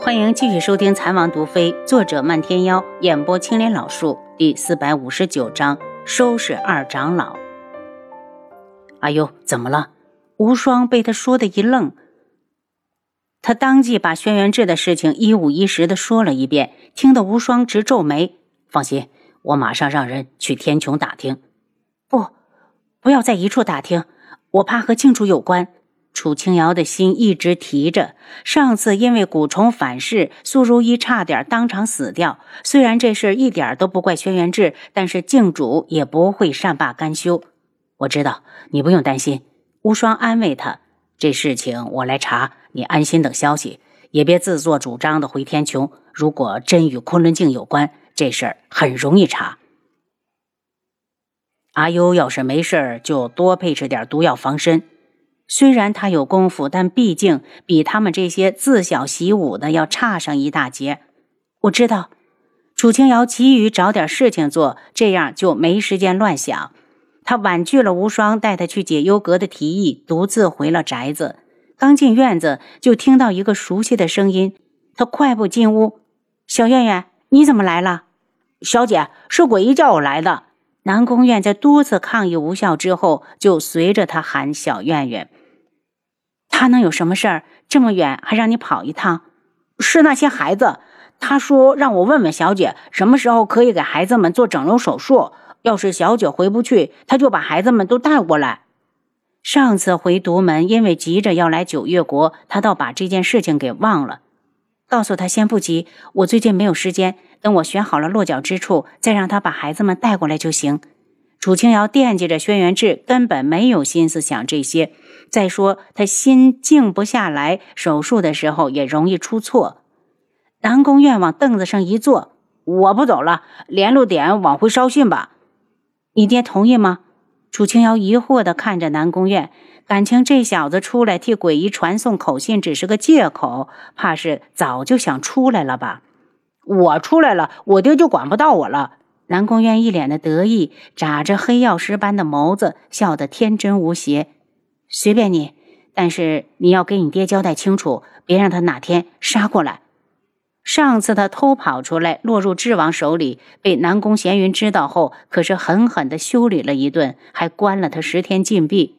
欢迎继续收听《残王毒妃》，作者漫天妖，演播青莲老树，第四百五十九章收拾二长老。哎呦，怎么了？无双被他说的一愣，他当即把轩辕志的事情一五一十的说了一遍，听得无双直皱眉。放心，我马上让人去天穹打听。不，不要在一处打听，我怕和静主有关。楚清瑶的心一直提着，上次因为蛊虫反噬，苏如意差点当场死掉。虽然这事一点都不怪轩辕志，但是静主也不会善罢甘休。我知道，你不用担心。无双安慰他：“这事情我来查，你安心等消息，也别自作主张的回天穹。如果真与昆仑镜有关，这事儿很容易查。阿优要是没事就多配置点毒药防身。”虽然他有功夫，但毕竟比他们这些自小习武的要差上一大截。我知道，楚清瑶急于找点事情做，这样就没时间乱想。他婉拒了无双带他去解忧阁的提议，独自回了宅子。刚进院子，就听到一个熟悉的声音。他快步进屋：“小苑苑，你怎么来了？”“小姐，是鬼医叫我来的。”南宫苑在多次抗议无效之后，就随着他喊：“小苑苑。”他能有什么事儿？这么远还让你跑一趟？是那些孩子。他说让我问问小姐，什么时候可以给孩子们做整容手术。要是小姐回不去，他就把孩子们都带过来。上次回独门，因为急着要来九月国，他倒把这件事情给忘了。告诉他先不急，我最近没有时间，等我选好了落脚之处，再让他把孩子们带过来就行。楚清瑶惦记着轩辕志，根本没有心思想这些。再说，他心静不下来，手术的时候也容易出错。南宫院往凳子上一坐：“我不走了，联络点往回捎信吧。”你爹同意吗？楚清瑶疑惑地看着南宫院，感情这小子出来替鬼医传送口信只是个借口，怕是早就想出来了吧？我出来了，我爹就管不到我了。南宫渊一脸的得意，眨着黑曜石般的眸子，笑得天真无邪。随便你，但是你要给你爹交代清楚，别让他哪天杀过来。上次他偷跑出来，落入智王手里，被南宫闲云知道后，可是狠狠的修理了一顿，还关了他十天禁闭。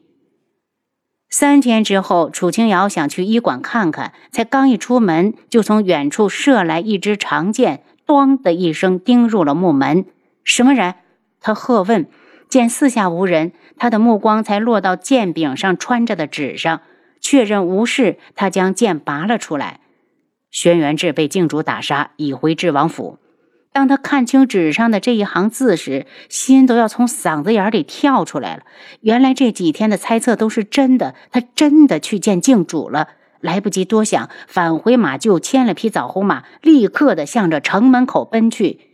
三天之后，楚清瑶想去医馆看看，才刚一出门，就从远处射来一支长剑，咣的一声钉入了木门。什么人？他喝问。见四下无人，他的目光才落到剑柄上穿着的纸上，确认无事，他将剑拔了出来。轩辕志被镜主打杀，已回智王府。当他看清纸上的这一行字时，心都要从嗓子眼里跳出来了。原来这几天的猜测都是真的，他真的去见镜主了。来不及多想，返回马厩牵了匹枣红马，立刻的向着城门口奔去。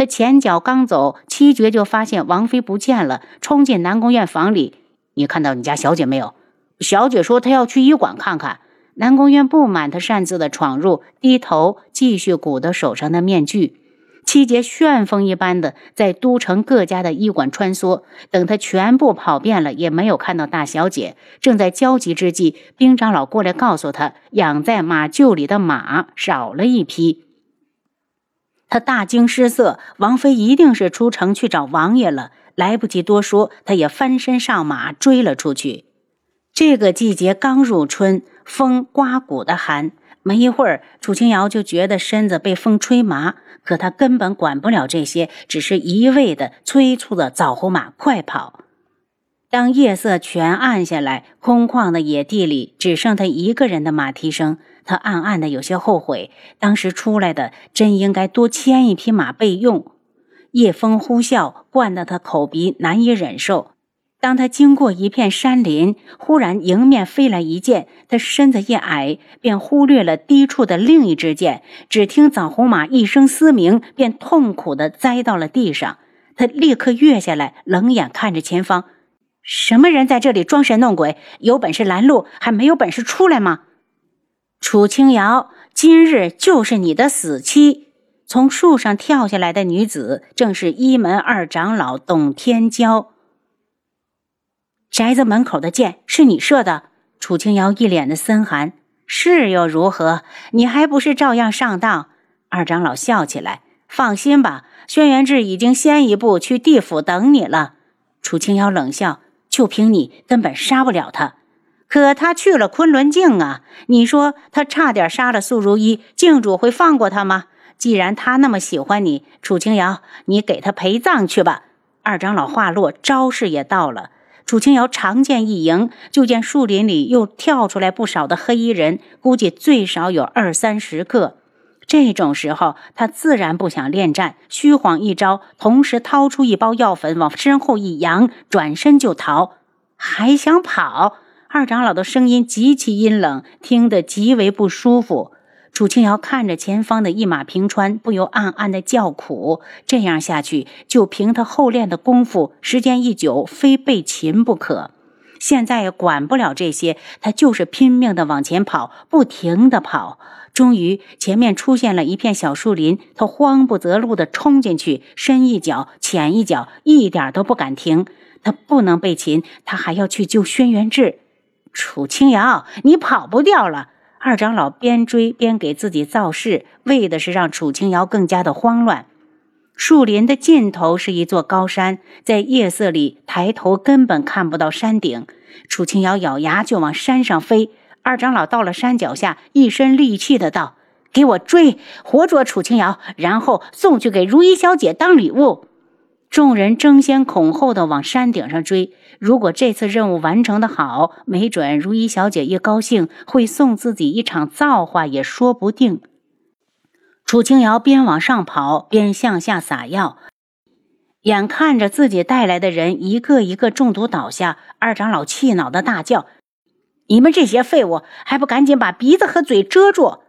他前脚刚走，七绝就发现王妃不见了，冲进南宫院房里。你看到你家小姐没有？小姐说她要去医馆看看。南宫院不满他擅自的闯入，低头继续鼓捣手上的面具。七杰旋风一般的在都城各家的医馆穿梭，等他全部跑遍了，也没有看到大小姐。正在焦急之际，兵长老过来告诉他，养在马厩里的马少了一匹。他大惊失色，王妃一定是出城去找王爷了。来不及多说，他也翻身上马追了出去。这个季节刚入春，风刮骨的寒。没一会儿，楚清瑶就觉得身子被风吹麻，可他根本管不了这些，只是一味的催促着枣红马快跑。当夜色全暗下来，空旷的野地里只剩他一个人的马蹄声。他暗暗的有些后悔，当时出来的真应该多牵一匹马备用。夜风呼啸，灌得他口鼻难以忍受。当他经过一片山林，忽然迎面飞来一箭，他身子一矮，便忽略了低处的另一支箭。只听枣红马一声嘶鸣，便痛苦地栽到了地上。他立刻跃下来，冷眼看着前方：什么人在这里装神弄鬼？有本事拦路，还没有本事出来吗？楚清瑶，今日就是你的死期！从树上跳下来的女子，正是一门二长老董天骄。宅子门口的箭是你射的？楚清瑶一脸的森寒。是又如何？你还不是照样上当？二长老笑起来。放心吧，轩辕志已经先一步去地府等你了。楚清瑶冷笑：“就凭你，根本杀不了他。可他去了昆仑镜啊！你说他差点杀了素如一，镜主会放过他吗？既然他那么喜欢你，楚清瑶，你给他陪葬去吧。”二长老话落，招式也到了。楚清瑶长剑一迎，就见树林里又跳出来不少的黑衣人，估计最少有二三十个。这种时候，他自然不想恋战，虚晃一招，同时掏出一包药粉，往身后一扬，转身就逃。还想跑？二长老的声音极其阴冷，听得极为不舒服。楚清瑶看着前方的一马平川，不由暗暗的叫苦。这样下去，就凭他后练的功夫，时间一久，非被擒不可。现在也管不了这些，他就是拼命的往前跑，不停的跑。终于，前面出现了一片小树林，他慌不择路地冲进去，深一脚浅一脚，一点都不敢停。他不能被擒，他还要去救轩辕志。楚清瑶，你跑不掉了！二长老边追边给自己造势，为的是让楚清瑶更加的慌乱。树林的尽头是一座高山，在夜色里抬头根本看不到山顶。楚清瑶咬牙就往山上飞。二长老到了山脚下，一身戾气的道：“给我追，活捉楚清瑶，然后送去给如意小姐当礼物。”众人争先恐后的往山顶上追。如果这次任务完成的好，没准如意小姐一高兴会送自己一场造化，也说不定。楚清瑶边往上跑，边向下撒药，眼看着自己带来的人一个一个中毒倒下，二长老气恼的大叫。你们这些废物，还不赶紧把鼻子和嘴遮住！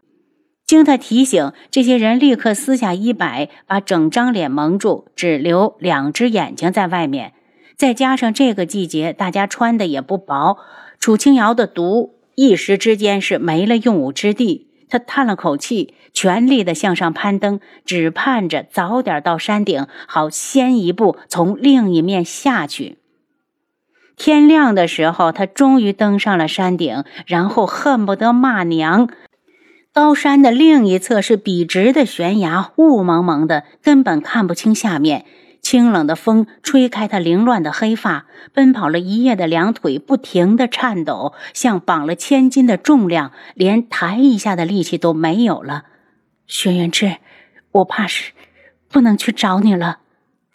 经他提醒，这些人立刻撕下衣摆，把整张脸蒙住，只留两只眼睛在外面。再加上这个季节，大家穿的也不薄，楚清瑶的毒一时之间是没了用武之地。他叹了口气，全力的向上攀登，只盼着早点到山顶，好先一步从另一面下去。天亮的时候，他终于登上了山顶，然后恨不得骂娘。高山的另一侧是笔直的悬崖，雾蒙蒙的，根本看不清下面。清冷的风吹开他凌乱的黑发，奔跑了一夜的两腿不停地颤抖，像绑了千斤的重量，连抬一下的力气都没有了。轩辕志，我怕是不能去找你了。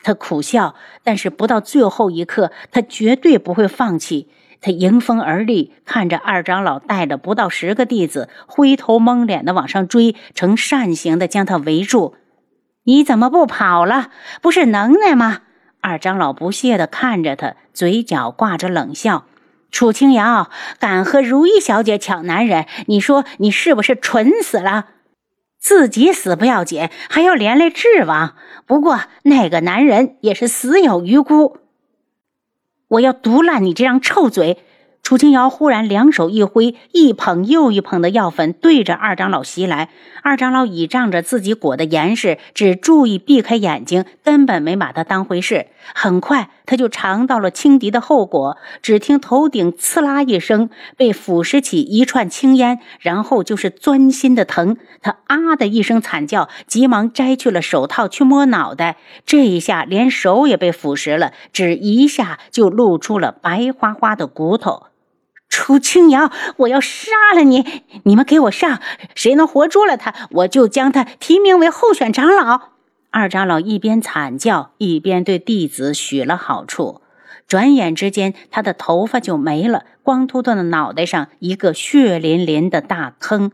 他苦笑，但是不到最后一刻，他绝对不会放弃。他迎风而立，看着二长老带着不到十个弟子灰头蒙脸的往上追，呈扇形的将他围住。你怎么不跑了？不是能耐吗？二长老不屑地看着他，嘴角挂着冷笑。楚清瑶敢和如意小姐抢男人，你说你是不是蠢死了？自己死不要紧，还要连累智王。不过那个男人也是死有余辜。我要毒烂你这张臭嘴！楚清瑶忽然两手一挥，一捧又一捧的药粉对着二长老袭来。二长老倚仗着自己裹得严实，只注意避开眼睛，根本没把他当回事。很快，他就尝到了轻敌的后果。只听头顶刺啦一声，被腐蚀起一串青烟，然后就是钻心的疼。他啊的一声惨叫，急忙摘去了手套去摸脑袋。这一下，连手也被腐蚀了，只一下就露出了白花花的骨头。楚清瑶，我要杀了你！你们给我上！谁能活捉了他，我就将他提名为候选长老。二长老一边惨叫，一边对弟子许了好处。转眼之间，他的头发就没了，光秃秃的脑袋上一个血淋淋的大坑。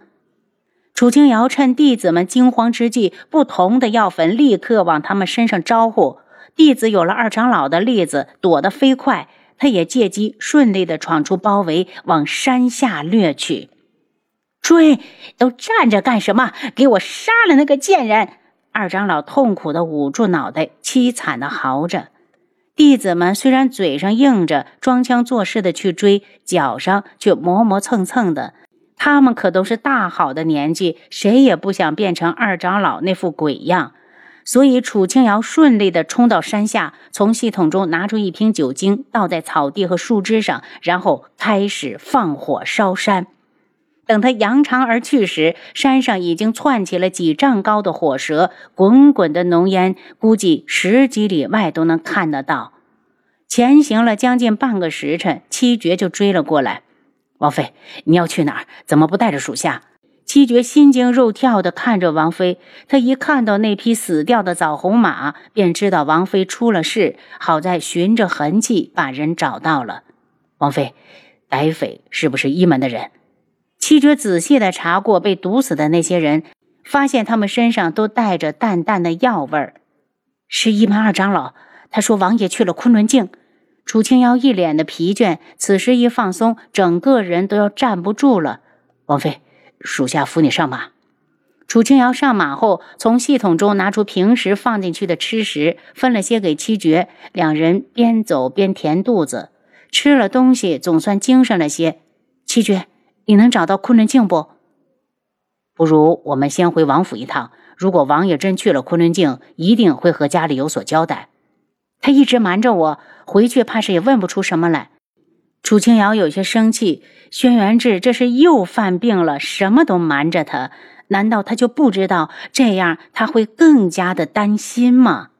楚清瑶趁弟子们惊慌之际，不同的药粉立刻往他们身上招呼。弟子有了二长老的例子，躲得飞快。他也借机顺利的闯出包围，往山下掠去。追，都站着干什么？给我杀了那个贱人！二长老痛苦的捂住脑袋，凄惨的嚎着。弟子们虽然嘴上硬着，装腔作势的去追，脚上却磨磨蹭蹭的。他们可都是大好的年纪，谁也不想变成二长老那副鬼样。所以，楚清瑶顺利地冲到山下，从系统中拿出一瓶酒精，倒在草地和树枝上，然后开始放火烧山。等他扬长而去时，山上已经窜起了几丈高的火舌，滚滚的浓烟，估计十几里外都能看得到。前行了将近半个时辰，七绝就追了过来。王妃，你要去哪儿？怎么不带着属下？七绝心惊肉跳地看着王妃。他一看到那匹死掉的枣红马，便知道王妃出了事。好在循着痕迹把人找到了。王妃，歹匪是不是一门的人？七绝仔细的查过被毒死的那些人，发现他们身上都带着淡淡的药味儿。是一门二长老，他说王爷去了昆仑镜。楚清瑶一脸的疲倦，此时一放松，整个人都要站不住了。王妃，属下扶你上马。楚清瑶上马后，从系统中拿出平时放进去的吃食，分了些给七绝。两人边走边填肚子，吃了东西，总算精神了些。七绝。你能找到昆仑镜不？不如我们先回王府一趟。如果王爷真去了昆仑镜，一定会和家里有所交代。他一直瞒着我，回去怕是也问不出什么来。楚清瑶有些生气，轩辕志这是又犯病了，什么都瞒着他。难道他就不知道这样他会更加的担心吗？